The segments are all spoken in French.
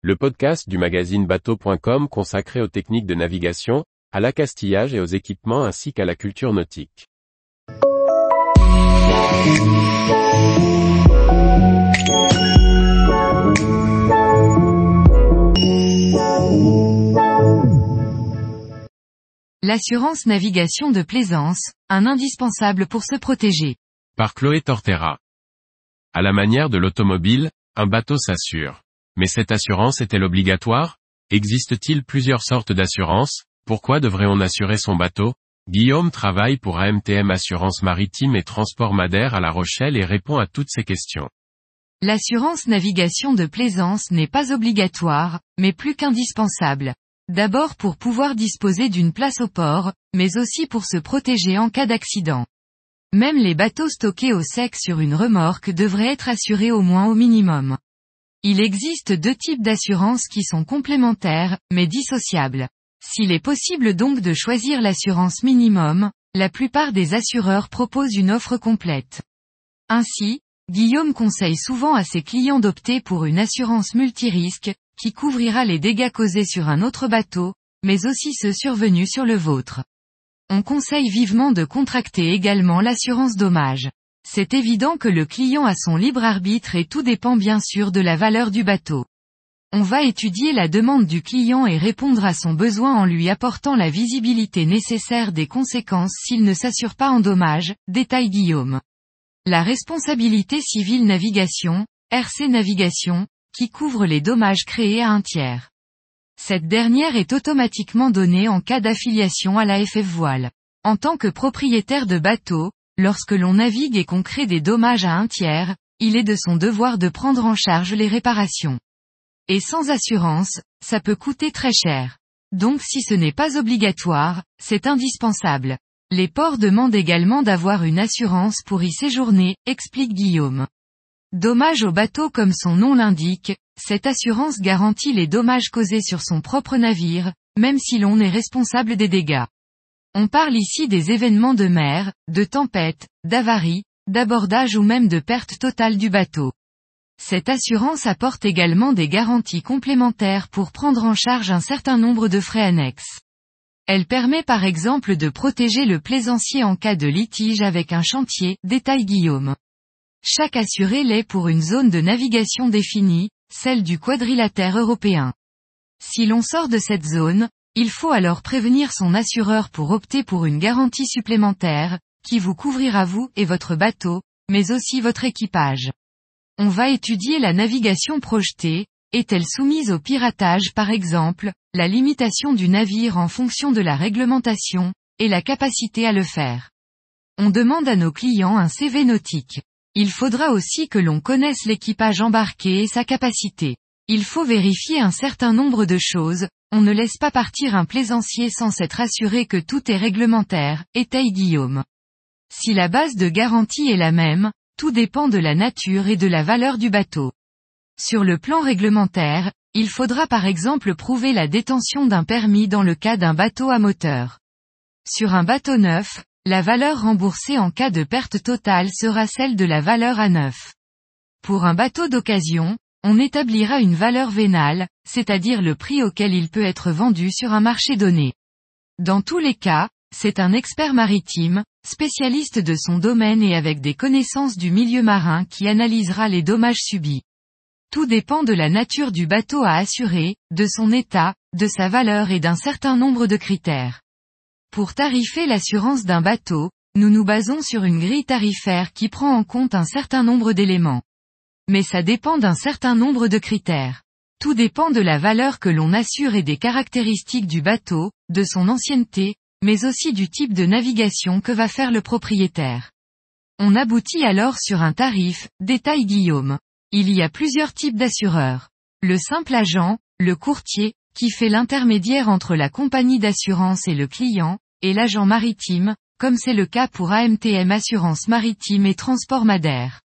le podcast du magazine bateau.com consacré aux techniques de navigation, à l'accastillage et aux équipements ainsi qu'à la culture nautique. L'assurance navigation de plaisance, un indispensable pour se protéger. Par Chloé Tortera. À la manière de l'automobile, un bateau s'assure. Mais cette assurance est-elle obligatoire? Existe-t-il plusieurs sortes d'assurance Pourquoi devrait-on assurer son bateau? Guillaume travaille pour AMTM Assurance Maritime et Transport Madère à La Rochelle et répond à toutes ces questions. L'assurance navigation de plaisance n'est pas obligatoire, mais plus qu'indispensable. D'abord pour pouvoir disposer d'une place au port, mais aussi pour se protéger en cas d'accident. Même les bateaux stockés au sec sur une remorque devraient être assurés au moins au minimum. Il existe deux types d'assurance qui sont complémentaires, mais dissociables. S'il est possible donc de choisir l'assurance minimum, la plupart des assureurs proposent une offre complète. Ainsi, Guillaume conseille souvent à ses clients d'opter pour une assurance multirisque, qui couvrira les dégâts causés sur un autre bateau, mais aussi ceux survenus sur le vôtre. On conseille vivement de contracter également l'assurance dommage. C'est évident que le client a son libre arbitre et tout dépend bien sûr de la valeur du bateau. On va étudier la demande du client et répondre à son besoin en lui apportant la visibilité nécessaire des conséquences s'il ne s'assure pas en dommage, détaille Guillaume. La responsabilité civile navigation, RC Navigation, qui couvre les dommages créés à un tiers. Cette dernière est automatiquement donnée en cas d'affiliation à la FF Voile. En tant que propriétaire de bateau, lorsque l'on navigue et qu'on crée des dommages à un tiers, il est de son devoir de prendre en charge les réparations. Et sans assurance, ça peut coûter très cher. Donc si ce n'est pas obligatoire, c'est indispensable. Les ports demandent également d'avoir une assurance pour y séjourner, explique Guillaume. Dommage au bateau comme son nom l'indique, cette assurance garantit les dommages causés sur son propre navire, même si l'on est responsable des dégâts. On parle ici des événements de mer, de tempête, d'avarie, d'abordage ou même de perte totale du bateau. Cette assurance apporte également des garanties complémentaires pour prendre en charge un certain nombre de frais annexes. Elle permet par exemple de protéger le plaisancier en cas de litige avec un chantier, détaille Guillaume. Chaque assuré l'est pour une zone de navigation définie, celle du quadrilatère européen. Si l'on sort de cette zone, il faut alors prévenir son assureur pour opter pour une garantie supplémentaire, qui vous couvrira vous et votre bateau, mais aussi votre équipage. On va étudier la navigation projetée, est-elle soumise au piratage par exemple, la limitation du navire en fonction de la réglementation, et la capacité à le faire. On demande à nos clients un CV nautique. Il faudra aussi que l'on connaisse l'équipage embarqué et sa capacité. Il faut vérifier un certain nombre de choses, on ne laisse pas partir un plaisancier sans s'être assuré que tout est réglementaire, étaye Guillaume. Si la base de garantie est la même, tout dépend de la nature et de la valeur du bateau. Sur le plan réglementaire, il faudra par exemple prouver la détention d'un permis dans le cas d'un bateau à moteur. Sur un bateau neuf, la valeur remboursée en cas de perte totale sera celle de la valeur à neuf. Pour un bateau d'occasion, on établira une valeur vénale, c'est-à-dire le prix auquel il peut être vendu sur un marché donné. Dans tous les cas, c'est un expert maritime, spécialiste de son domaine et avec des connaissances du milieu marin qui analysera les dommages subis. Tout dépend de la nature du bateau à assurer, de son état, de sa valeur et d'un certain nombre de critères. Pour tarifer l'assurance d'un bateau, nous nous basons sur une grille tarifaire qui prend en compte un certain nombre d'éléments. Mais ça dépend d'un certain nombre de critères. Tout dépend de la valeur que l'on assure et des caractéristiques du bateau, de son ancienneté, mais aussi du type de navigation que va faire le propriétaire. On aboutit alors sur un tarif, détaille Guillaume. Il y a plusieurs types d'assureurs. Le simple agent, le courtier, qui fait l'intermédiaire entre la compagnie d'assurance et le client, et l'agent maritime, comme c'est le cas pour AMTM Assurance Maritime et Transport Madère.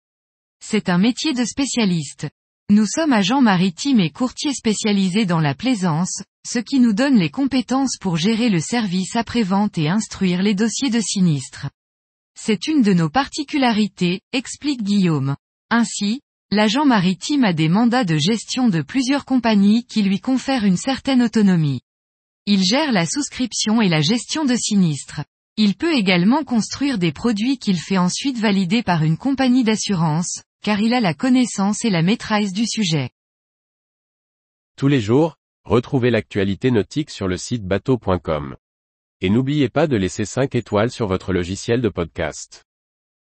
C'est un métier de spécialiste. Nous sommes agents maritimes et courtiers spécialisés dans la plaisance, ce qui nous donne les compétences pour gérer le service après-vente et instruire les dossiers de sinistre. C'est une de nos particularités, explique Guillaume. Ainsi, l'agent maritime a des mandats de gestion de plusieurs compagnies qui lui confèrent une certaine autonomie. Il gère la souscription et la gestion de sinistres. Il peut également construire des produits qu'il fait ensuite valider par une compagnie d'assurance, car il a la connaissance et la maîtrise du sujet. Tous les jours, retrouvez l'actualité nautique sur le site bateau.com. Et n'oubliez pas de laisser 5 étoiles sur votre logiciel de podcast.